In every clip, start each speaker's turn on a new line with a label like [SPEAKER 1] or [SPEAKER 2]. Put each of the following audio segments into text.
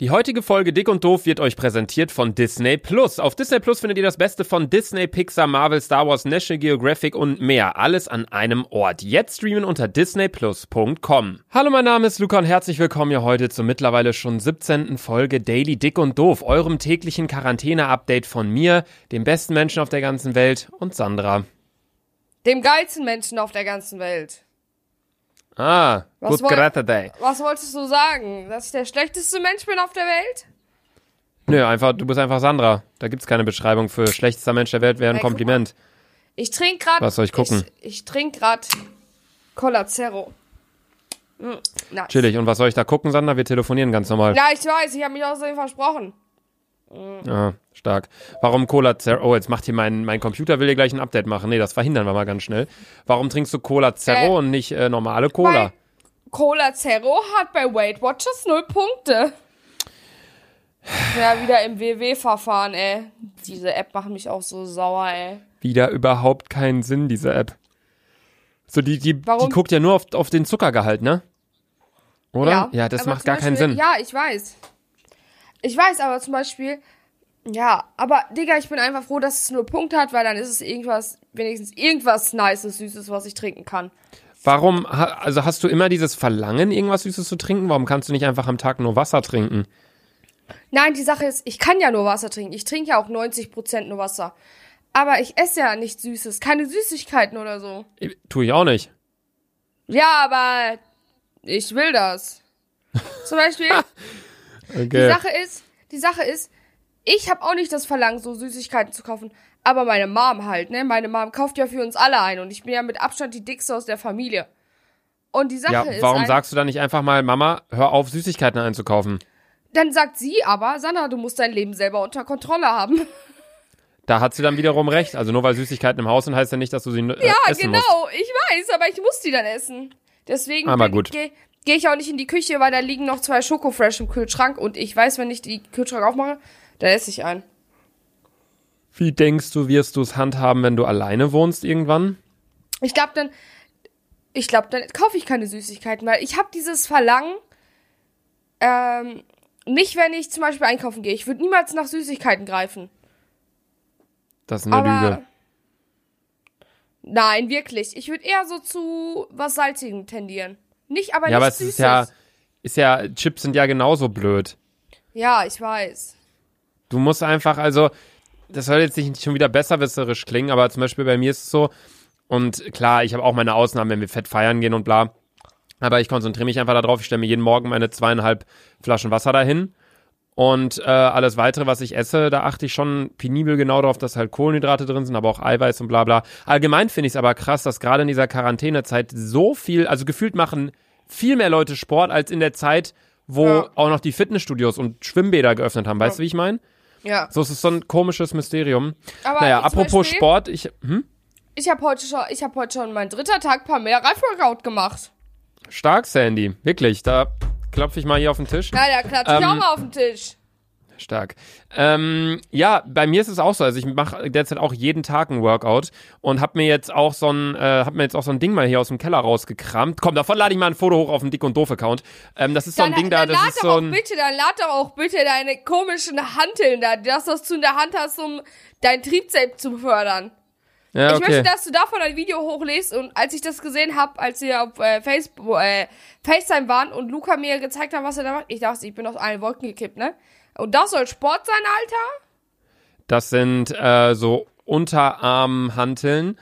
[SPEAKER 1] Die heutige Folge Dick und Doof wird euch präsentiert von Disney Plus. Auf Disney Plus findet ihr das Beste von Disney, Pixar, Marvel, Star Wars, National Geographic und mehr. Alles an einem Ort. Jetzt streamen unter disneyplus.com. Hallo, mein Name ist Luca und herzlich willkommen hier heute zur mittlerweile schon 17. Folge Daily Dick und Doof, eurem täglichen Quarantäne-Update von mir, dem besten Menschen auf der ganzen Welt und Sandra.
[SPEAKER 2] Dem geilsten Menschen auf der ganzen Welt.
[SPEAKER 1] Ah,
[SPEAKER 2] Was
[SPEAKER 1] good
[SPEAKER 2] woll-
[SPEAKER 1] Grattaday.
[SPEAKER 2] Was wolltest du sagen? Dass ich der schlechteste Mensch bin auf der Welt?
[SPEAKER 1] Nö, einfach, du bist einfach Sandra. Da gibt's keine Beschreibung für schlechtester Mensch der Welt, wäre ein
[SPEAKER 2] Ey, guck
[SPEAKER 1] Kompliment.
[SPEAKER 2] Ich trinke gerade.
[SPEAKER 1] Was soll ich gucken?
[SPEAKER 2] Ich, ich trinke gerade Cola Zero. Mm, nice.
[SPEAKER 1] Chillig. Und was soll ich da gucken, Sandra? Wir telefonieren ganz normal.
[SPEAKER 2] Ja, ich weiß, ich habe mich außerdem versprochen.
[SPEAKER 1] Ja, stark. Warum Cola Zero? Oh, jetzt macht hier mein, mein Computer, will hier gleich ein Update machen. Nee, das verhindern wir mal ganz schnell. Warum trinkst du Cola Zero
[SPEAKER 2] Äh,
[SPEAKER 1] und nicht äh, normale Cola?
[SPEAKER 2] Cola Zero hat bei Weight Watchers null Punkte. Ja, wieder im WW-Verfahren, ey. Diese App macht mich auch so sauer, ey.
[SPEAKER 1] Wieder überhaupt keinen Sinn, diese App. So, die, die, die
[SPEAKER 2] Warum?
[SPEAKER 1] guckt ja nur auf, auf den Zuckergehalt, ne? Oder? Ja, das
[SPEAKER 2] aber
[SPEAKER 1] macht gar keinen
[SPEAKER 2] Beispiel-
[SPEAKER 1] Sinn.
[SPEAKER 2] Ja, ich weiß. Ich weiß, aber zum Beispiel, ja, aber Digga, ich bin einfach froh, dass es nur Punkte hat, weil dann ist es irgendwas, wenigstens irgendwas Nices, Süßes, was ich trinken kann.
[SPEAKER 1] Warum, also hast du immer dieses Verlangen, irgendwas Süßes zu trinken? Warum kannst du nicht einfach am Tag nur Wasser trinken?
[SPEAKER 2] Nein, die Sache ist, ich kann ja nur Wasser trinken. Ich trinke ja auch 90% nur Wasser. Aber ich esse ja nichts Süßes, keine Süßigkeiten oder so.
[SPEAKER 1] Ich- Tue ich auch nicht.
[SPEAKER 2] Ja, aber ich will das. Zum Beispiel,
[SPEAKER 1] Okay.
[SPEAKER 2] die Sache ist, die Sache ist, ich habe auch nicht das Verlangen, so Süßigkeiten zu kaufen. Aber meine Mom halt, ne? Meine Mom kauft ja für uns alle ein und ich bin ja mit Abstand die dickste aus der Familie. Und die Sache
[SPEAKER 1] ja,
[SPEAKER 2] ist,
[SPEAKER 1] warum sagst du dann nicht einfach mal, Mama, hör auf, Süßigkeiten einzukaufen?
[SPEAKER 2] dann sagt sie aber, Sandra, du musst dein Leben selber unter Kontrolle haben.
[SPEAKER 1] Da hat sie dann wiederum recht. Also nur weil Süßigkeiten im Haus sind, heißt ja nicht, dass du sie äh,
[SPEAKER 2] Ja,
[SPEAKER 1] essen
[SPEAKER 2] genau,
[SPEAKER 1] musst.
[SPEAKER 2] ich weiß, aber ich muss die dann essen. Deswegen
[SPEAKER 1] Aber gut.
[SPEAKER 2] Gehe geh ich auch nicht in die Küche, weil da liegen noch zwei Schokofresh im Kühlschrank und ich weiß, wenn ich die Kühlschrank aufmache, dann esse ich einen.
[SPEAKER 1] Wie denkst du, wirst du es handhaben, wenn du alleine wohnst irgendwann?
[SPEAKER 2] Ich glaube dann, ich glaube dann kaufe ich keine Süßigkeiten, weil ich habe dieses Verlangen, ähm, nicht wenn ich zum Beispiel einkaufen gehe. Ich würde niemals nach Süßigkeiten greifen.
[SPEAKER 1] Das ist eine
[SPEAKER 2] aber
[SPEAKER 1] Lüge.
[SPEAKER 2] nein, wirklich. Ich würde eher so zu was Salzigem tendieren. Nicht, aber
[SPEAKER 1] Ja, aber
[SPEAKER 2] nicht
[SPEAKER 1] es
[SPEAKER 2] Süßes.
[SPEAKER 1] ist ja, ist ja, Chips sind ja genauso blöd.
[SPEAKER 2] ja, ich weiß.
[SPEAKER 1] Du musst einfach, also, das soll jetzt nicht schon wieder besserwisserisch klingen, aber zum Beispiel bei mir ist es so, und klar, ich habe auch meine Ausnahmen, wenn wir fett feiern gehen und bla. Aber ich konzentriere mich einfach darauf, ich stelle mir jeden Morgen meine zweieinhalb Flaschen Wasser dahin. Und äh, alles weitere, was ich esse, da achte ich schon penibel genau darauf, dass halt Kohlenhydrate drin sind, aber auch Eiweiß und bla bla. Allgemein finde ich es aber krass, dass gerade in dieser Quarantänezeit so viel, also gefühlt machen viel mehr Leute Sport als in der Zeit, wo
[SPEAKER 2] Ja.
[SPEAKER 1] auch noch die Fitnessstudios und Schwimmbäder geöffnet haben. Weißt du, wie ich meine?
[SPEAKER 2] Ja.
[SPEAKER 1] So, es ist so ein komisches Mysterium.
[SPEAKER 2] Aber
[SPEAKER 1] naja, apropos
[SPEAKER 2] Beispiel-
[SPEAKER 1] Sport, ich. Hm?
[SPEAKER 2] Ich habe heute schon, ich habe heute schon mein dritter Tag paar mehr Reifworkout gemacht.
[SPEAKER 1] Stark, Sandy. Wirklich. Da klopfe ich mal hier auf den Tisch.
[SPEAKER 2] Ja, da klatsche ich
[SPEAKER 1] Ähm,
[SPEAKER 2] auch mal auf den Tisch.
[SPEAKER 1] Stark. Ähm, ja, bei mir ist es auch so. Also ich mache derzeit auch jeden Tag ein Workout und habe mir jetzt auch so ein, äh, hab mir jetzt auch so ein Ding mal hier aus dem Keller rausgekramt. Komm, davon lade ich mal ein Foto hoch auf den Dick und Doof Account. Ähm, das ist so ein
[SPEAKER 2] Dann,
[SPEAKER 1] Ding da,
[SPEAKER 2] dann
[SPEAKER 1] das
[SPEAKER 2] lad
[SPEAKER 1] ist
[SPEAKER 2] doch
[SPEAKER 1] so
[SPEAKER 2] auch
[SPEAKER 1] ein.
[SPEAKER 2] bitte, dann lad doch auch bitte deine komischen Hanteln da, das, was du in der Hand hast, um dein Triebzelt zu fördern.
[SPEAKER 1] Ja,
[SPEAKER 2] Ich
[SPEAKER 1] okay.
[SPEAKER 2] möchte, dass du davon ein Video hochlädst und als ich das gesehen habe, als wir auf äh, Facebook, äh, FaceTime waren und Luca mir gezeigt hat, was er da macht, ich dachte, ich bin aus allen Wolken gekippt, ne? Und das soll Sport sein, Alter?
[SPEAKER 1] Das sind äh, so Unterarmhanteln.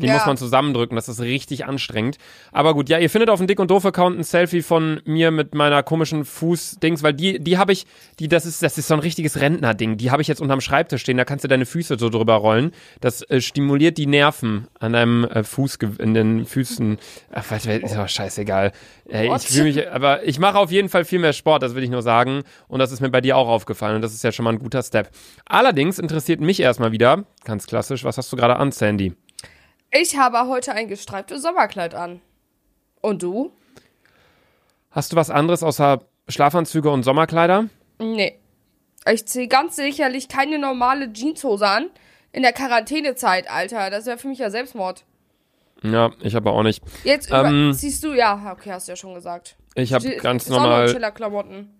[SPEAKER 1] Die
[SPEAKER 2] Ja.
[SPEAKER 1] muss man zusammendrücken, das ist richtig anstrengend. Aber gut, ja, ihr findet auf dem Dick und Doof Account ein Selfie von mir mit meiner komischen Fußdings, weil die, die habe ich, die, das ist, das ist so ein richtiges Rentnerding. Die habe ich jetzt unterm Schreibtisch stehen, da kannst du deine Füße so drüber rollen. Das äh, stimuliert die Nerven an deinem äh, Fuß, in den Füßen. Ach, was, ist aber scheißegal. Äh, ich fühle mich, aber ich mache auf jeden Fall viel mehr Sport, das will ich nur sagen. Und das ist mir bei dir auch aufgefallen und das ist ja schon mal ein guter Step. Allerdings interessiert mich erstmal wieder, ganz klassisch, was hast du gerade an, Sandy?
[SPEAKER 2] Ich habe heute ein gestreiftes Sommerkleid an. Und du?
[SPEAKER 1] Hast du was anderes außer Schlafanzüge und Sommerkleider?
[SPEAKER 2] Nee. Ich ziehe ganz sicherlich keine normale Jeanshose an. In der Quarantänezeit, Alter. Das wäre für mich ja Selbstmord.
[SPEAKER 1] Ja, ich aber auch nicht.
[SPEAKER 2] Jetzt
[SPEAKER 1] Ähm,
[SPEAKER 2] ziehst du, ja, okay, hast du ja schon gesagt.
[SPEAKER 1] Ich habe ganz normal,
[SPEAKER 2] Chiller-Klamotten.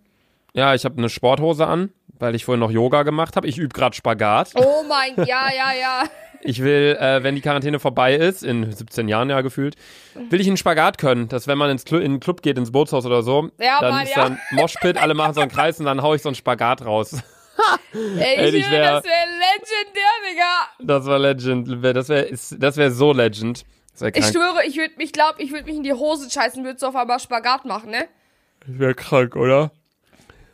[SPEAKER 1] Ja, ich habe eine Sporthose an, weil ich vorhin noch Yoga gemacht habe. Ich übe gerade Spagat.
[SPEAKER 2] Oh mein, ja, ja, ja.
[SPEAKER 1] Ich will, äh, wenn die Quarantäne vorbei ist, in 17 Jahren ja gefühlt, will ich einen Spagat können, dass wenn man ins Cl in den Club geht, ins Bootshaus oder so,
[SPEAKER 2] Ja,
[SPEAKER 1] dann
[SPEAKER 2] Mann,
[SPEAKER 1] ist
[SPEAKER 2] ja.
[SPEAKER 1] dann Moshpit, alle machen so einen Kreis und dann hau ich so einen Spagat raus.
[SPEAKER 2] Ey, ich
[SPEAKER 1] ich wär-
[SPEAKER 2] das wäre legendär, Digga.
[SPEAKER 1] Das war Legend. Das wäre das wär so Legend.
[SPEAKER 2] Ich schwöre, ich würde mich, glaub, ich würde mich in die Hose scheißen, würde so auf einmal Spagat machen, ne?
[SPEAKER 1] Das wäre krank, oder?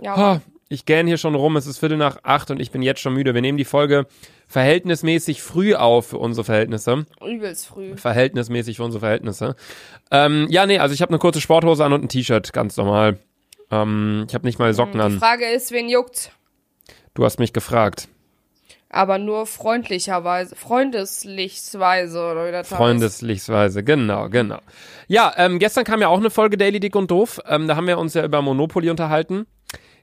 [SPEAKER 2] Ja,
[SPEAKER 1] Ha, ich gähn hier schon rum, es ist Viertel nach acht und ich bin jetzt schon müde. Wir nehmen die Folge verhältnismäßig früh auf für unsere Verhältnisse.
[SPEAKER 2] übelst früh.
[SPEAKER 1] Verhältnismäßig für unsere Verhältnisse. Ähm, ja, nee, also ich habe eine kurze Sporthose an und ein T-Shirt, ganz normal. Ähm, ich habe nicht mal Socken
[SPEAKER 2] Die
[SPEAKER 1] an.
[SPEAKER 2] Frage ist, wen juckt's?
[SPEAKER 1] Du hast mich gefragt.
[SPEAKER 2] Aber nur freundlicherweise, freundeslichsweise, oder wie das.
[SPEAKER 1] Freundeslichsweise, genau, genau. Ja, ähm, gestern kam ja auch eine Folge Daily Dick und Doof. Ähm, da haben wir uns ja über Monopoly unterhalten.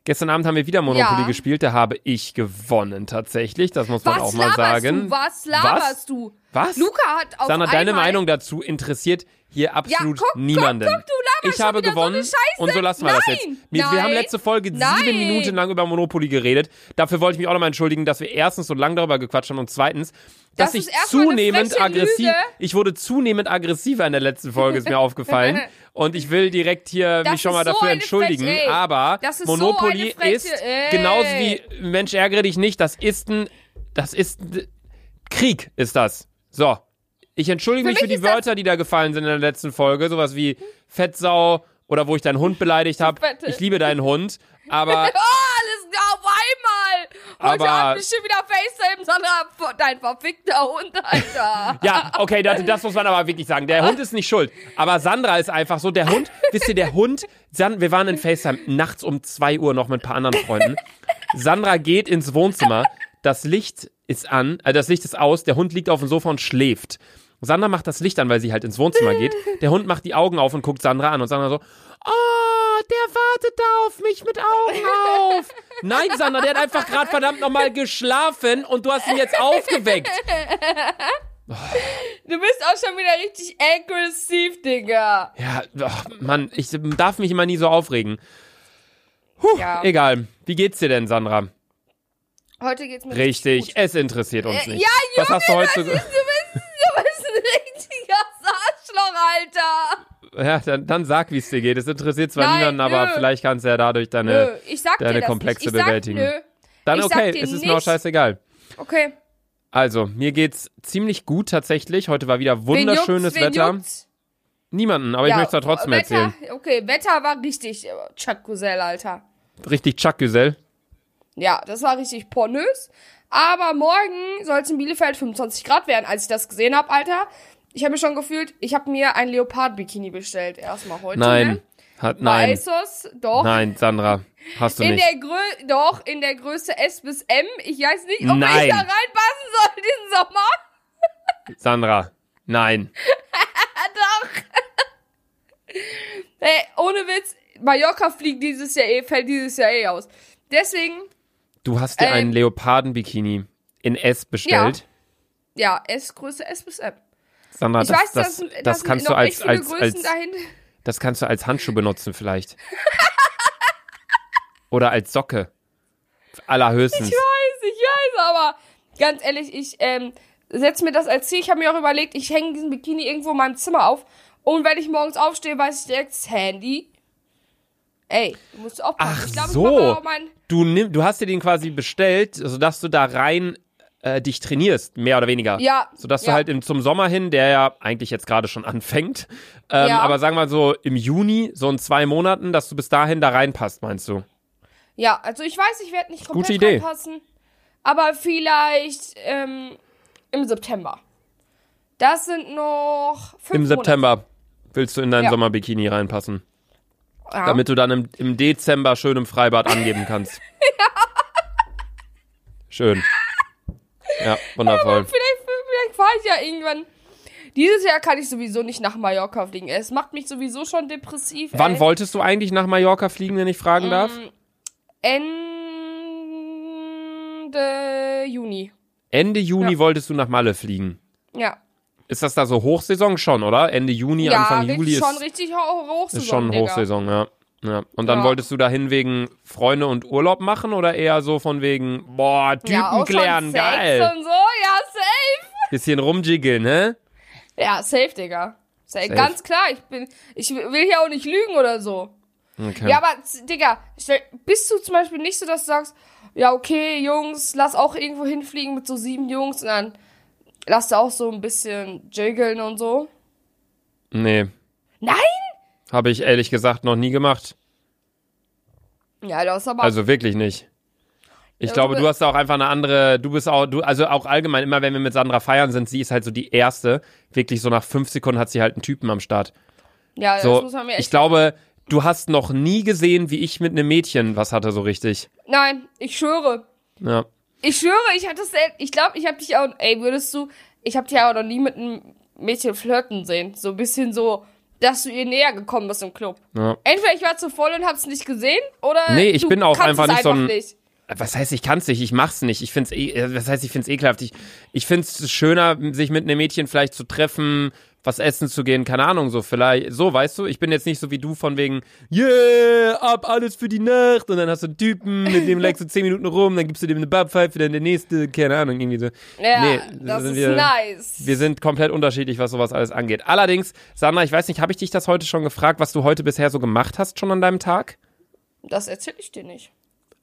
[SPEAKER 1] Gestern Abend haben wir wieder Monopoly
[SPEAKER 2] Ja.
[SPEAKER 1] gespielt. Da habe ich gewonnen tatsächlich. Das muss man
[SPEAKER 2] Was
[SPEAKER 1] auch mal sagen.
[SPEAKER 2] du? Was laberst du?
[SPEAKER 1] Was?
[SPEAKER 2] Luca hat auf
[SPEAKER 1] Sandra, deine Meinung dazu interessiert hier absolut
[SPEAKER 2] guck,
[SPEAKER 1] niemanden.
[SPEAKER 2] guck, guck,
[SPEAKER 1] ich habe
[SPEAKER 2] so
[SPEAKER 1] gewonnen
[SPEAKER 2] Scheiße.
[SPEAKER 1] und so lassen wir das jetzt.
[SPEAKER 2] Nein,
[SPEAKER 1] Wir, wir haben
[SPEAKER 2] nein,
[SPEAKER 1] letzte Folge
[SPEAKER 2] nein.
[SPEAKER 1] sieben Minuten lang über Monopoly geredet. Dafür wollte ich mich auch nochmal entschuldigen, dass wir erstens so lang darüber gequatscht haben und zweitens, dass
[SPEAKER 2] Das
[SPEAKER 1] ich zunehmend aggressiv,
[SPEAKER 2] Lüge.
[SPEAKER 1] ich wurde zunehmend aggressiver in der letzten Folge, ist mir aufgefallen. Und ich will direkt hier
[SPEAKER 2] Das
[SPEAKER 1] mich schon mal
[SPEAKER 2] so
[SPEAKER 1] dafür entschuldigen.
[SPEAKER 2] Freche-
[SPEAKER 1] aber
[SPEAKER 2] ist so
[SPEAKER 1] Monopoly
[SPEAKER 2] eine Freche-
[SPEAKER 1] ist genauso wie Mensch ärgere dich nicht, das ist ein, das ist ein Krieg, ist das. So. Ich entschuldige
[SPEAKER 2] Für
[SPEAKER 1] mich für die Wörter, die da gefallen sind in der letzten Folge. Sowas wie Fettsau oder wo ich deinen Hund beleidigt habe. Ich liebe deinen Hund. Aber
[SPEAKER 2] Oh, alles auf einmal. Heute
[SPEAKER 1] Aber-
[SPEAKER 2] Abend bestimmt wieder FaceTime, sondern dein verfickter Hund, Alter.
[SPEAKER 1] ja, okay, das, das muss man aber wirklich sagen. Der Hund ist nicht schuld. Aber Sandra ist einfach so. Der Hund, wisst ihr, der Hund, wir waren in FaceTime nachts um 2 Uhr noch mit ein paar anderen Freunden. Sandra geht ins Wohnzimmer. Das Licht ist an, äh, das Licht ist aus. Der Hund liegt auf dem Sofa und schläft. Sandra macht das Licht an, weil sie halt ins Wohnzimmer geht. Der Hund macht die Augen auf und guckt Sandra an und Sandra so, oh, der wartet da auf mich mit Augen auf. Nein, Sandra, der hat einfach gerade verdammt nochmal geschlafen und du hast ihn jetzt aufgeweckt.
[SPEAKER 2] Du bist auch schon wieder richtig aggressiv, Digga.
[SPEAKER 1] Ja, ach, Mann, ich darf mich immer nie so aufregen. Puh,
[SPEAKER 2] Ja.
[SPEAKER 1] egal. Wie geht's dir denn, Sandra?
[SPEAKER 2] Heute geht's mir
[SPEAKER 1] Richtig,
[SPEAKER 2] gut.
[SPEAKER 1] es interessiert uns
[SPEAKER 2] Äh,
[SPEAKER 1] nicht.
[SPEAKER 2] ja,
[SPEAKER 1] Was
[SPEAKER 2] Junge,
[SPEAKER 1] hast du heute
[SPEAKER 2] das
[SPEAKER 1] so
[SPEAKER 2] ist, du, bist, du bist ein richtiger Arschloch, Alter.
[SPEAKER 1] Ja, dann, dann sag, wie es dir geht. Es interessiert zwar
[SPEAKER 2] Nein,
[SPEAKER 1] niemanden, aber
[SPEAKER 2] nö.
[SPEAKER 1] vielleicht kannst du ja dadurch deine.
[SPEAKER 2] ich sag
[SPEAKER 1] deine Komplexe
[SPEAKER 2] nicht. Ich
[SPEAKER 1] bewältigen.
[SPEAKER 2] Nö.
[SPEAKER 1] Dann
[SPEAKER 2] ich
[SPEAKER 1] okay, es ist mir auch
[SPEAKER 2] nicht-
[SPEAKER 1] scheißegal.
[SPEAKER 2] Okay.
[SPEAKER 1] Also, mir geht's ziemlich gut tatsächlich. Heute war wieder
[SPEAKER 2] Wen
[SPEAKER 1] wunderschönes
[SPEAKER 2] juckt's? Wen
[SPEAKER 1] Wetter.
[SPEAKER 2] juckt's?
[SPEAKER 1] Niemanden, aber ich
[SPEAKER 2] Ja,
[SPEAKER 1] möchte es trotzdem
[SPEAKER 2] Wetter,
[SPEAKER 1] erzählen.
[SPEAKER 2] Okay, Wetter war richtig äh, Chuck Gusell, Alter.
[SPEAKER 1] Richtig Chuck Güsel.
[SPEAKER 2] Ja, das war richtig pornös. Aber morgen soll es in Bielefeld 25 Grad werden, als ich das gesehen habe, Alter. Ich habe mir schon gefühlt, ich habe mir ein Leopard-Bikini bestellt. Erstmal heute.
[SPEAKER 1] Nein.
[SPEAKER 2] Ne?
[SPEAKER 1] Hat, nein.
[SPEAKER 2] Weiß es? Doch.
[SPEAKER 1] Nein, Sandra. Hast du
[SPEAKER 2] In
[SPEAKER 1] nicht.
[SPEAKER 2] der Grö doch, in der Größe S bis M. Ich weiß nicht, ob
[SPEAKER 1] Nein.
[SPEAKER 2] ich da reinpassen soll diesen Sommer.
[SPEAKER 1] Sandra. Nein.
[SPEAKER 2] Doch. Ey, ohne Witz, Mallorca fliegt dieses Jahr eh, fällt dieses Jahr eh aus. Deswegen,
[SPEAKER 1] Du hast dir
[SPEAKER 2] Ähm,
[SPEAKER 1] einen Leoparden-Bikini in S bestellt.
[SPEAKER 2] ja, S, Größe S bis M.
[SPEAKER 1] Sandra,
[SPEAKER 2] Ich
[SPEAKER 1] das,
[SPEAKER 2] weiß,
[SPEAKER 1] das, das,
[SPEAKER 2] dass
[SPEAKER 1] kannst du als, als, als,
[SPEAKER 2] dahin.
[SPEAKER 1] das kannst du als Handschuh benutzen vielleicht. Oder als Socke. Allerhöchstens.
[SPEAKER 2] Ich weiß, ich weiß, aber ganz ehrlich, ich ähm, setze mir das als Ziel. Ich habe mir auch überlegt, ich hänge diesen Bikini irgendwo in meinem Zimmer auf. Und wenn ich morgens aufstehe, weiß ich direkt das Handy. Ey, du musst aufpassen.
[SPEAKER 1] Ach
[SPEAKER 2] glaub,
[SPEAKER 1] so. Du, nimm, du hast dir den quasi bestellt, sodass du da rein äh, dich trainierst, mehr oder weniger.
[SPEAKER 2] Ja,
[SPEAKER 1] Sodass du
[SPEAKER 2] ja.
[SPEAKER 1] halt im, zum Sommer hin, der ja eigentlich jetzt gerade schon anfängt, ähm,
[SPEAKER 2] Ja.
[SPEAKER 1] aber sagen wir mal so im Juni, so in zwei Monaten, dass du bis dahin da reinpasst, meinst du?
[SPEAKER 2] ja, also ich weiß, ich werde nicht komplett
[SPEAKER 1] Gute Idee.
[SPEAKER 2] reinpassen. Aber vielleicht ähm, im September. Das sind noch fünf
[SPEAKER 1] Im September willst du in dein
[SPEAKER 2] Ja.
[SPEAKER 1] Sommerbikini reinpassen,
[SPEAKER 2] Monate. Ja.
[SPEAKER 1] damit du dann im, im Dezember schön im Freibad angeben kannst. Schön. Ja, wundervoll.
[SPEAKER 2] Vielleicht, vielleicht fahre ich ja irgendwann. Dieses Jahr kann ich sowieso nicht nach Mallorca fliegen. Es macht mich sowieso schon depressiv.
[SPEAKER 1] Wann
[SPEAKER 2] ey.
[SPEAKER 1] wolltest du eigentlich nach Mallorca fliegen, wenn ich fragen darf?
[SPEAKER 2] Ende Juni.
[SPEAKER 1] Ende Juni
[SPEAKER 2] Ja.
[SPEAKER 1] wolltest du nach Malle fliegen.
[SPEAKER 2] Ja.
[SPEAKER 1] Ist das da so Hochsaison schon, oder? Ende Juni,
[SPEAKER 2] ja,
[SPEAKER 1] Anfang Juli ist,
[SPEAKER 2] schon richtig ho Hochsaison.
[SPEAKER 1] ist schon
[SPEAKER 2] Digga.
[SPEAKER 1] Hochsaison, ja. Ja. Und dann
[SPEAKER 2] Ja.
[SPEAKER 1] wolltest du dahin wegen Freunde und Urlaub machen oder eher so von wegen, boah, Typen
[SPEAKER 2] ja,
[SPEAKER 1] klären, geil.
[SPEAKER 2] und so, ja, safe.
[SPEAKER 1] Bisschen rumjiggeln, ne?
[SPEAKER 2] Ja, safe, Digga. Safe.
[SPEAKER 1] Safe.
[SPEAKER 2] Ganz klar, ich bin, ich will hier auch nicht lügen oder so.
[SPEAKER 1] Okay.
[SPEAKER 2] Ja, aber, Digga, bist du zum Beispiel nicht so, dass du sagst, ja, okay, Jungs, lass auch irgendwo hinfliegen mit so sieben Jungs und dann lass du auch so ein bisschen jiggeln und so?
[SPEAKER 1] nee,
[SPEAKER 2] Nein?
[SPEAKER 1] Habe ich ehrlich gesagt noch nie gemacht.
[SPEAKER 2] Ja, das aber.
[SPEAKER 1] Also wirklich nicht. Ich
[SPEAKER 2] Ja,
[SPEAKER 1] glaube,
[SPEAKER 2] du-
[SPEAKER 1] du hast auch einfach eine andere, du bist auch, du, also auch allgemein, immer wenn wir mit Sandra feiern sind, sie ist halt so die erste. Wirklich so nach fünf Sekunden hat sie halt einen Typen am Start.
[SPEAKER 2] ja, das
[SPEAKER 1] So,
[SPEAKER 2] muss man mir echt.
[SPEAKER 1] ich glaube, du hast noch nie gesehen, wie ich mit einem Mädchen was hatte, so richtig.
[SPEAKER 2] Nein, ich schwöre.
[SPEAKER 1] Ja.
[SPEAKER 2] Ich schwöre, ich hatte es. Ich glaube, ich habe dich auch. Ey, würdest du. Ich habe dich auch noch nie mit einem Mädchen flirten sehen. So ein bisschen so, dass du ihr näher gekommen bist im Club.
[SPEAKER 1] ja.
[SPEAKER 2] Entweder ich war zu voll und hab's nicht gesehen, oder.
[SPEAKER 1] Nee, ich
[SPEAKER 2] du
[SPEAKER 1] bin auch einfach nicht so ein-
[SPEAKER 2] nicht.
[SPEAKER 1] Was heißt, ich kann's nicht, ich mach's nicht. Ich find's eh, äh, was heißt, ich find's ekelhaft. Ich, ich find's schöner, sich mit einem Mädchen vielleicht zu treffen, was essen zu gehen, keine Ahnung, so vielleicht, so, weißt du? Ich bin jetzt nicht so wie du von wegen, yeah, ab alles für die Nacht und dann hast du einen Typen, mit dem legst du zehn Minuten rum, dann gibst du dem eine Babpfeife, dann der nächste, keine Ahnung, irgendwie so.
[SPEAKER 2] Ja,
[SPEAKER 1] Nee,
[SPEAKER 2] das ist
[SPEAKER 1] wir-
[SPEAKER 2] nice.
[SPEAKER 1] Wir sind komplett unterschiedlich, was sowas alles angeht. Allerdings, Sandra, ich weiß nicht, habe ich dich das heute schon gefragt, was du heute bisher so gemacht hast schon an deinem Tag?
[SPEAKER 2] das erzähle ich dir nicht.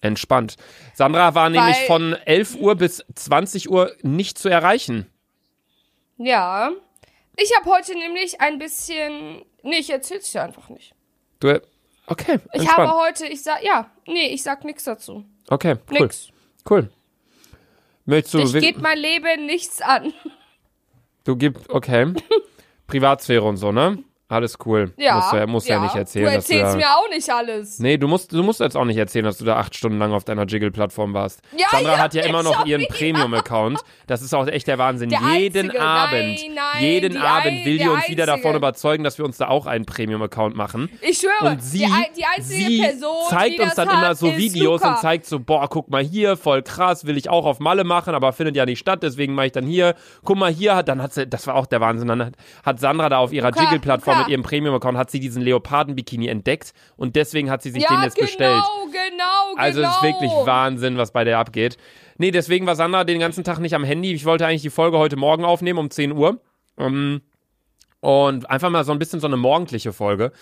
[SPEAKER 1] Entspannt. Sandra war nämlich
[SPEAKER 2] Weil-
[SPEAKER 1] von 11 Uhr bis 20 Uhr nicht zu erreichen.
[SPEAKER 2] Ja. Ich habe heute nämlich ein bisschen. Nee, ich erzähl's dir einfach nicht.
[SPEAKER 1] Du, okay,
[SPEAKER 2] Ich
[SPEAKER 1] entspannt.
[SPEAKER 2] habe heute, ich sag, ja, nee, ich sag nichts dazu.
[SPEAKER 1] okay, cool,
[SPEAKER 2] Nix.
[SPEAKER 1] cool. Möchtest du,
[SPEAKER 2] Dich
[SPEAKER 1] wi-
[SPEAKER 2] geht mein Leben nichts an.
[SPEAKER 1] du gibst, okay, Privatsphäre und so, ne? Alles cool.
[SPEAKER 2] Ja.
[SPEAKER 1] Du ja, musst ja. nicht erzählen,
[SPEAKER 2] Du
[SPEAKER 1] dass du
[SPEAKER 2] erzählst
[SPEAKER 1] da,
[SPEAKER 2] mir auch nicht alles.
[SPEAKER 1] Nee, du musst, du musst jetzt auch nicht erzählen, dass du da acht Stunden lang auf deiner Jiggle-Plattform warst.
[SPEAKER 2] Ja,
[SPEAKER 1] Sandra
[SPEAKER 2] ja,
[SPEAKER 1] hat ja immer noch ihren
[SPEAKER 2] wieder.
[SPEAKER 1] Premium-Account. Das ist auch echt der Wahnsinn.
[SPEAKER 2] Der
[SPEAKER 1] jeden
[SPEAKER 2] einzige.
[SPEAKER 1] Abend,
[SPEAKER 2] Nein, nein,
[SPEAKER 1] jeden Abend will die uns wieder
[SPEAKER 2] einzige.
[SPEAKER 1] davon überzeugen, dass wir uns da auch einen Premium-Account machen.
[SPEAKER 2] Ich schwöre,
[SPEAKER 1] Und sie,
[SPEAKER 2] die, die einzige
[SPEAKER 1] sie
[SPEAKER 2] Person,
[SPEAKER 1] zeigt uns dann immer
[SPEAKER 2] hat,
[SPEAKER 1] so
[SPEAKER 2] ist
[SPEAKER 1] Videos
[SPEAKER 2] Luca.
[SPEAKER 1] und zeigt so, boah, guck mal hier, voll krass, will ich auch auf Malle machen, aber findet ja nicht statt, deswegen mache ich dann hier. Guck mal hier, dann hat sie, das war auch der Wahnsinn, dann hat, hat Sandra da auf ihrer Jiggle-Plattform
[SPEAKER 2] Luca.
[SPEAKER 1] mit ihrem Premium-Account, hat sie diesen Leoparden-Bikini entdeckt und deswegen hat sie sich
[SPEAKER 2] ja,
[SPEAKER 1] den jetzt
[SPEAKER 2] genau,
[SPEAKER 1] bestellt.
[SPEAKER 2] genau,
[SPEAKER 1] Also es
[SPEAKER 2] genau.
[SPEAKER 1] ist wirklich Wahnsinn, was bei der abgeht. Nee, deswegen war Sandra den ganzen Tag nicht am Handy. Ich wollte eigentlich die Folge heute Morgen aufnehmen um 10 Uhr. Ähm, und einfach mal so ein bisschen so eine morgendliche Folge.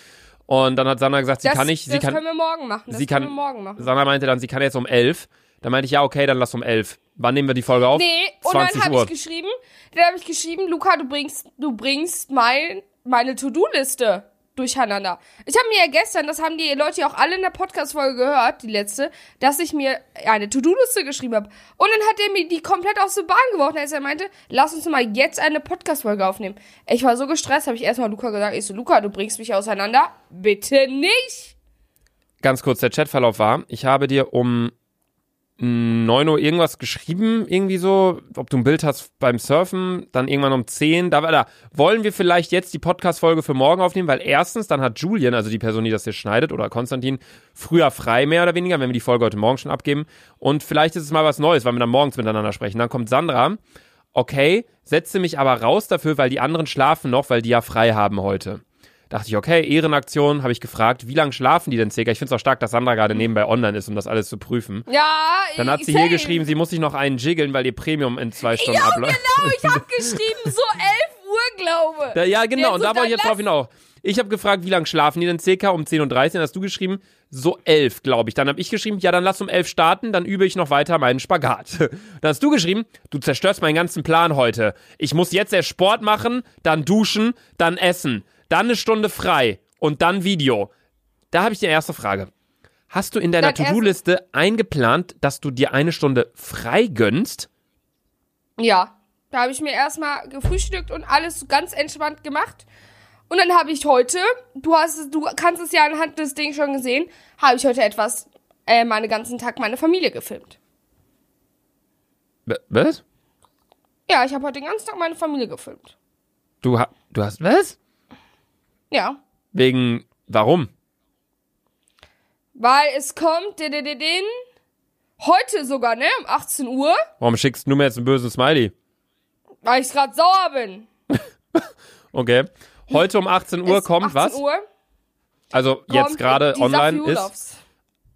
[SPEAKER 1] Und dann hat Sandra gesagt, sie
[SPEAKER 2] Das,
[SPEAKER 1] kann nicht, sie
[SPEAKER 2] das
[SPEAKER 1] kann,
[SPEAKER 2] können wir morgen machen. Das
[SPEAKER 1] sie
[SPEAKER 2] können
[SPEAKER 1] kann,
[SPEAKER 2] wir morgen machen.
[SPEAKER 1] Sandra meinte dann, sie kann jetzt um 11. Dann meinte ich, ja, okay, dann lass um 11. Wann nehmen wir die Folge auf?
[SPEAKER 2] Nee, und
[SPEAKER 1] 20
[SPEAKER 2] dann habe ich geschrieben, dann habe ich geschrieben, Luca, du bringst, du bringst mein, meine To-Do-Liste durcheinander. Ich habe mir ja gestern, das haben die Leute ja auch alle in der Podcast-Folge gehört, die letzte, dass ich mir eine To-Do-Liste geschrieben habe. Und dann hat er mir die komplett aus der Bahn geworfen, als er meinte, lass uns mal jetzt eine Podcast-Folge aufnehmen. Ich war so gestresst, habe ich erstmal Luca gesagt, ich so, Luca, du bringst mich auseinander. Bitte nicht.
[SPEAKER 1] Ganz kurz, der Chatverlauf war, ich habe dir um 9 Uhr irgendwas geschrieben, irgendwie so, ob du ein Bild hast beim Surfen, dann irgendwann um 10, da war da, wollen wir vielleicht jetzt die Podcast-Folge für morgen aufnehmen, weil erstens, dann hat Julian, also die Person, die das hier schneidet, oder Konstantin, früher frei, mehr oder weniger, wenn wir die Folge heute Morgen schon abgeben, und vielleicht ist es mal was Neues, weil wir dann morgens miteinander sprechen. Dann kommt Sandra, okay, setze mich aber raus dafür, weil die anderen schlafen noch, weil die ja frei haben heute. Dachte ich, okay, Ehrenaktion, habe ich gefragt, wie lange schlafen die denn circa? Ich finde es auch stark, dass Sandra gerade nebenbei online ist, um das alles zu prüfen.
[SPEAKER 2] Ja,
[SPEAKER 1] Dann hat sie
[SPEAKER 2] same.
[SPEAKER 1] hier geschrieben, sie muss sich noch einen jiggeln, weil ihr Premium in zwei Stunden
[SPEAKER 2] Ja,
[SPEAKER 1] abläuft.
[SPEAKER 2] genau, ich habe geschrieben, so 11 Uhr, glaube
[SPEAKER 1] Da, ja, genau,
[SPEAKER 2] Ja,
[SPEAKER 1] und da wollte ich jetzt drauf hinaus. Ich habe gefragt, wie lange schlafen die denn circa um 10.30 Uhr? Hast du geschrieben, so 11, glaube ich. Dann habe ich geschrieben, ja, dann lass um 11 starten, dann übe ich noch weiter meinen Spagat. Dann hast du geschrieben, du zerstörst meinen ganzen Plan heute. Ich muss jetzt erst Sport machen, dann duschen, dann essen, dann eine Stunde frei und dann Video. Da habe ich die erste Frage. Hast du in deiner To-Do-Liste eingeplant, dass du dir eine Stunde frei gönnst?
[SPEAKER 2] Ja, da habe ich mir erstmal gefrühstückt und alles ganz entspannt gemacht. Und dann habe ich heute, du hast es, du kannst es ja anhand des Dings schon gesehen, habe ich heute etwas, äh, meine ganzen Tag meine Familie gefilmt.
[SPEAKER 1] Was?
[SPEAKER 2] Ja, ich habe heute den ganzen Tag meine Familie gefilmt.
[SPEAKER 1] Du, ha du hast was?
[SPEAKER 2] Ja.
[SPEAKER 1] Wegen, warum?
[SPEAKER 2] Weil es kommt, din, din, din, heute sogar, ne, um 18 Uhr,
[SPEAKER 1] Warum schickst du mir jetzt einen bösen Smiley?
[SPEAKER 2] weil ich gerade sauer bin.
[SPEAKER 1] Okay. Heute um 18 Uhr
[SPEAKER 2] Es-
[SPEAKER 1] kommt
[SPEAKER 2] 18
[SPEAKER 1] was?
[SPEAKER 2] Uhr.
[SPEAKER 1] Also jetzt gerade online ist.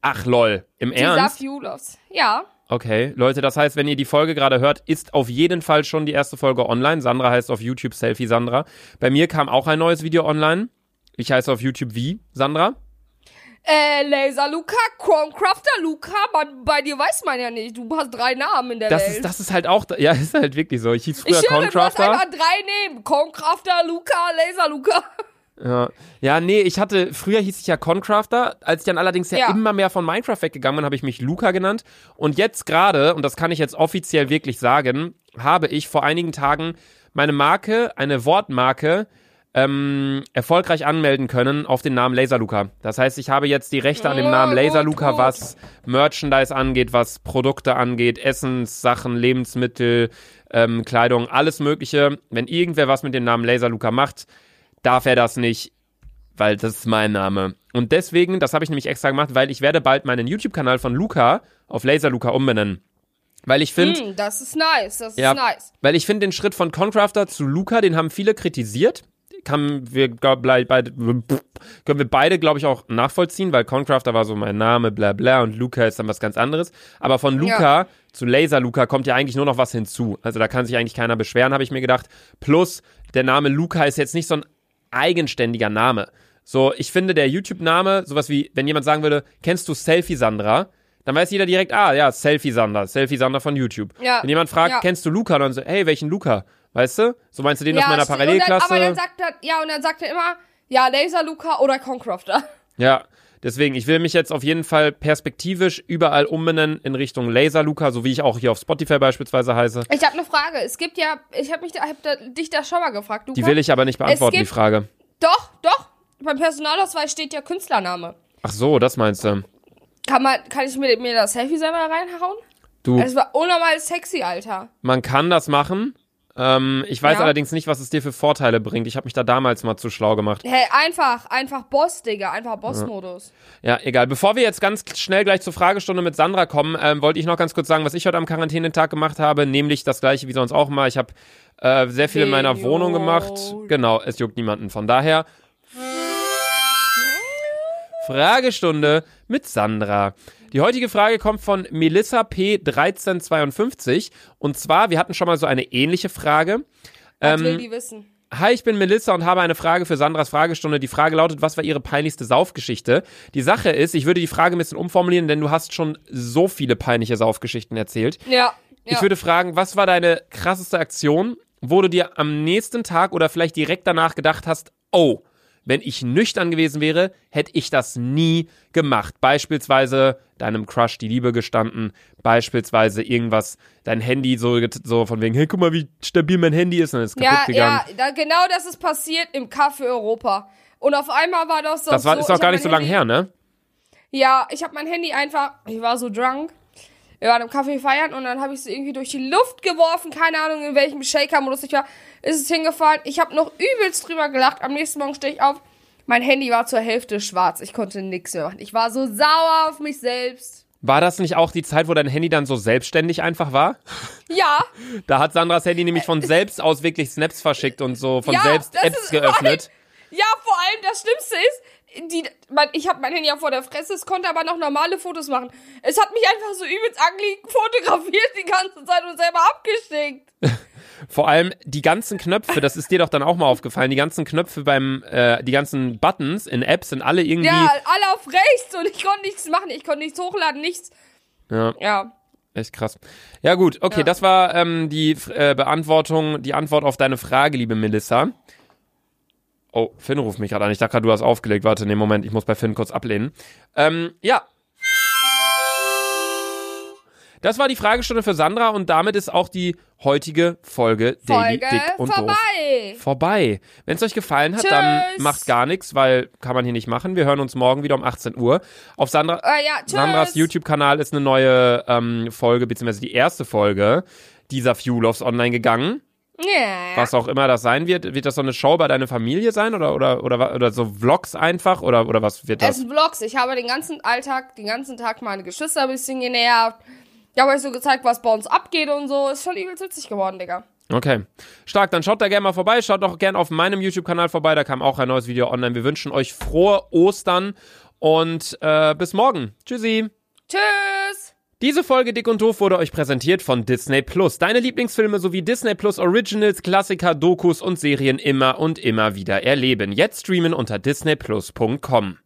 [SPEAKER 1] Ach lol, im
[SPEAKER 2] Die
[SPEAKER 1] Ernst?
[SPEAKER 2] Safiulovs. Ja.
[SPEAKER 1] Okay, Leute, das heißt, wenn ihr die Folge gerade hört, ist auf jeden Fall schon die erste Folge online. Sandra heißt auf YouTube Selfie Sandra. Bei mir kam auch ein neues Video online. Ich heiße auf YouTube wie Sandra.
[SPEAKER 2] Äh, Laser Luca, Chromecrafter Luca, man, bei dir weiß man ja nicht. Du hast drei Namen in der
[SPEAKER 1] Das
[SPEAKER 2] Welt.
[SPEAKER 1] ist, das ist halt auch, ja, ist halt wirklich so. Ich hieß früher
[SPEAKER 2] ich höre, du hast einfach drei Namen. Chromecrafter Luca, Laser Luca.
[SPEAKER 1] Ja. ja, nee, ich hatte, früher hieß ich ja Concrafter. Als ich dann allerdings ja,
[SPEAKER 2] Ja.
[SPEAKER 1] immer mehr von Minecraft weggegangen bin, habe ich mich Luca genannt. Und jetzt gerade, und das kann ich jetzt offiziell wirklich sagen, habe ich vor einigen Tagen meine Marke, eine Wortmarke, ähm, erfolgreich anmelden können auf den Namen Laserluca. Das heißt, ich habe jetzt die Rechte an dem
[SPEAKER 2] Oh,
[SPEAKER 1] Namen
[SPEAKER 2] gut,
[SPEAKER 1] Laserluca,
[SPEAKER 2] gut.
[SPEAKER 1] was Merchandise angeht, was Produkte angeht, Essenssachen, Lebensmittel, ähm, Kleidung, alles Mögliche. Wenn irgendwer was mit dem Namen Laserluca macht, darf er das nicht, weil das ist mein Name. Und deswegen, das habe ich nämlich extra gemacht, weil ich werde bald meinen YouTube-Kanal von Luca auf Laserluca umbenennen. Weil ich finde,
[SPEAKER 2] Hm, das ist nice, das ist
[SPEAKER 1] ja,
[SPEAKER 2] nice.
[SPEAKER 1] weil ich finde den Schritt von Concrafter zu Luca, den haben viele kritisiert. Kann wir beide, können wir beide, glaube ich, auch nachvollziehen, weil Concrafter war so mein Name, bla bla, und Luca ist dann was ganz anderes. Aber von Luca zu Laser Luca kommt ja eigentlich nur noch was hinzu. Also da kann sich eigentlich keiner beschweren, habe ich mir gedacht. Plus, der Name Luca ist jetzt nicht so ein eigenständiger Name. So, ich finde der YouTube-Name, sowas wie, wenn jemand sagen würde, kennst du Selfie Sandra? Dann weiß jeder direkt, ah, ja, Selfie Sandra, Selfie Sandra von YouTube.
[SPEAKER 2] Ja,
[SPEAKER 1] Wenn jemand fragt,
[SPEAKER 2] ja.
[SPEAKER 1] kennst du Luca? Dann so, hey, welchen Luca? Weißt du? So meinst du den aus meiner
[SPEAKER 2] stimmt.
[SPEAKER 1] Parallelklasse?
[SPEAKER 2] Und dann, aber dann sagt er, ja, und dann sagt er immer, ja, Laser Luca oder Concrafter.
[SPEAKER 1] ja, deswegen, ich will mich jetzt auf jeden Fall perspektivisch überall umbenennen in Richtung Laser Luca, so wie ich auch hier auf Spotify beispielsweise heiße.
[SPEAKER 2] Ich habe eine Frage. Es gibt ja, ich habe mich, da, hab da, dich da schon mal gefragt, Luca.
[SPEAKER 1] Die will ich aber nicht beantworten, die
[SPEAKER 2] gibt-
[SPEAKER 1] Frage.
[SPEAKER 2] Doch, doch. Beim Personalausweis steht ja Künstlername.
[SPEAKER 1] Ach so, das meinst du.
[SPEAKER 2] Kann man, kann ich mir, mir das Selfie selber reinhauen?
[SPEAKER 1] Du,
[SPEAKER 2] Es war unnormal sexy, Alter.
[SPEAKER 1] man kann das machen. Ähm, ich weiß
[SPEAKER 2] Ja.
[SPEAKER 1] allerdings nicht, was es dir für Vorteile bringt. Ich habe mich da damals mal zu schlau gemacht.
[SPEAKER 2] Hey, einfach, einfach Boss, Digga, einfach Boss-Modus.
[SPEAKER 1] Ja, egal. Bevor wir jetzt ganz schnell gleich zur Fragestunde mit Sandra kommen, ähm, wollte ich noch ganz kurz sagen, was ich heute am Quarantänetag gemacht habe, nämlich das gleiche wie sonst auch mal. Ich habe äh, sehr viel in meiner Wohnung gemacht. Genau, es juckt niemanden. Von daher Fragestunde mit Sandra. Die heutige Frage kommt von Melissa P1352 und zwar, wir hatten schon mal so eine ähnliche Frage.
[SPEAKER 2] Was
[SPEAKER 1] Ähm,
[SPEAKER 2] will die wissen?
[SPEAKER 1] Hi, ich bin Melissa und habe eine Frage für Sandras Fragestunde. Die Frage lautet, was war Ihre peinlichste Saufgeschichte? Die Sache ist, ich würde die Frage ein bisschen umformulieren, denn du hast schon so viele peinliche Saufgeschichten erzählt.
[SPEAKER 2] Ja. ja.
[SPEAKER 1] Ich würde fragen, was war deine krasseste Aktion, wo du dir am nächsten Tag oder vielleicht direkt danach gedacht hast, oh, wenn ich nüchtern gewesen wäre, hätte ich das nie gemacht. Beispielsweise deinem Crush die Liebe gestanden, beispielsweise irgendwas, dein Handy so, so von wegen, hey, guck mal, wie stabil mein Handy ist und ist kaputt
[SPEAKER 2] ja,
[SPEAKER 1] gegangen.
[SPEAKER 2] ja, da, genau das ist passiert im Café Europa. Und auf einmal war das so.
[SPEAKER 1] Das war,
[SPEAKER 2] so,
[SPEAKER 1] ist auch gar nicht so lange her, ne?
[SPEAKER 2] Ja, ich habe mein Handy einfach, ich war so drunk. Wir waren im Café feiern und dann habe ich es irgendwie durch die Luft geworfen, keine Ahnung in welchem Shaker-Modus ich war, ist es hingefallen. Ich habe noch übelst drüber gelacht. Am nächsten Morgen stehe ich auf, mein Handy war zur Hälfte schwarz. Ich konnte nichts mehr machen. Ich war so sauer auf mich selbst.
[SPEAKER 1] War das nicht auch die Zeit, wo dein Handy dann so selbstständig einfach war?
[SPEAKER 2] Ja,
[SPEAKER 1] Da hat Sandras Handy nämlich von selbst aus wirklich Snaps verschickt und so von
[SPEAKER 2] Ja,
[SPEAKER 1] selbst Apps geöffnet.
[SPEAKER 2] ja, vor allem das Schlimmste ist, die, mein, ich habe mein Handy ja vor der Fresse, es konnte aber noch normale Fotos machen. Es hat mich einfach so übelst ugly fotografiert die ganze Zeit und selber abgeschickt.
[SPEAKER 1] Vor allem die ganzen Knöpfe, das ist dir doch dann auch mal aufgefallen, die ganzen Knöpfe beim, äh, die ganzen Buttons in Apps sind alle irgendwie.
[SPEAKER 2] Ja, alle auf rechts und ich konnte nichts machen. Ich konnte nichts hochladen, nichts.
[SPEAKER 1] Ja,
[SPEAKER 2] Ja.
[SPEAKER 1] echt krass. Ja, gut, okay,
[SPEAKER 2] Ja.
[SPEAKER 1] das war ähm, die äh, Beantwortung, die Antwort auf deine Frage, liebe Melissa. Oh, Finn ruft mich gerade an. Ich dachte gerade, du hast aufgelegt. Warte, nee, Moment, ich muss bei Finn kurz ablehnen. Ähm, ja. Das war die Fragestunde für Sandra und damit ist auch die heutige Folge, Daily
[SPEAKER 2] Folge
[SPEAKER 1] Dick und Doof
[SPEAKER 2] vorbei.
[SPEAKER 1] vorbei. Wenn es euch gefallen hat, dann
[SPEAKER 2] Tschüss.
[SPEAKER 1] macht gar nichts, weil kann man hier nicht machen. Wir hören uns morgen wieder um 18 Uhr. Auf Sandra,
[SPEAKER 2] Äh, ja.
[SPEAKER 1] Sandras YouTube-Kanal ist eine neue ähm, Folge, beziehungsweise die erste Folge dieser Fueloffs online gegangen.
[SPEAKER 2] Ja.
[SPEAKER 1] Was auch immer das sein wird. Wird das so eine Show bei deiner Familie sein oder, oder, oder, oder so Vlogs einfach? Oder, oder was wird
[SPEAKER 2] Es
[SPEAKER 1] das?
[SPEAKER 2] sind Vlogs. Ich habe den ganzen Alltag, den ganzen Tag meine Geschwister ein bisschen genervt. Ich habe euch so gezeigt, was bei uns abgeht und so. Ist schon übelst witzig geworden, Digga.
[SPEAKER 1] Okay. Stark, dann schaut da gerne mal vorbei. Schaut doch gerne auf meinem YouTube-Kanal vorbei. Da kam auch ein neues Video online. Wir wünschen euch frohe Ostern und äh, bis morgen. Tschüssi.
[SPEAKER 2] Tschüss.
[SPEAKER 1] Diese Folge Dick und Doof wurde euch präsentiert von Disney Plus. Deine Lieblingsfilme sowie Disney Plus Originals, Klassiker, Dokus und Serien immer und immer wieder erleben. Jetzt streamen unter disneyplus.com.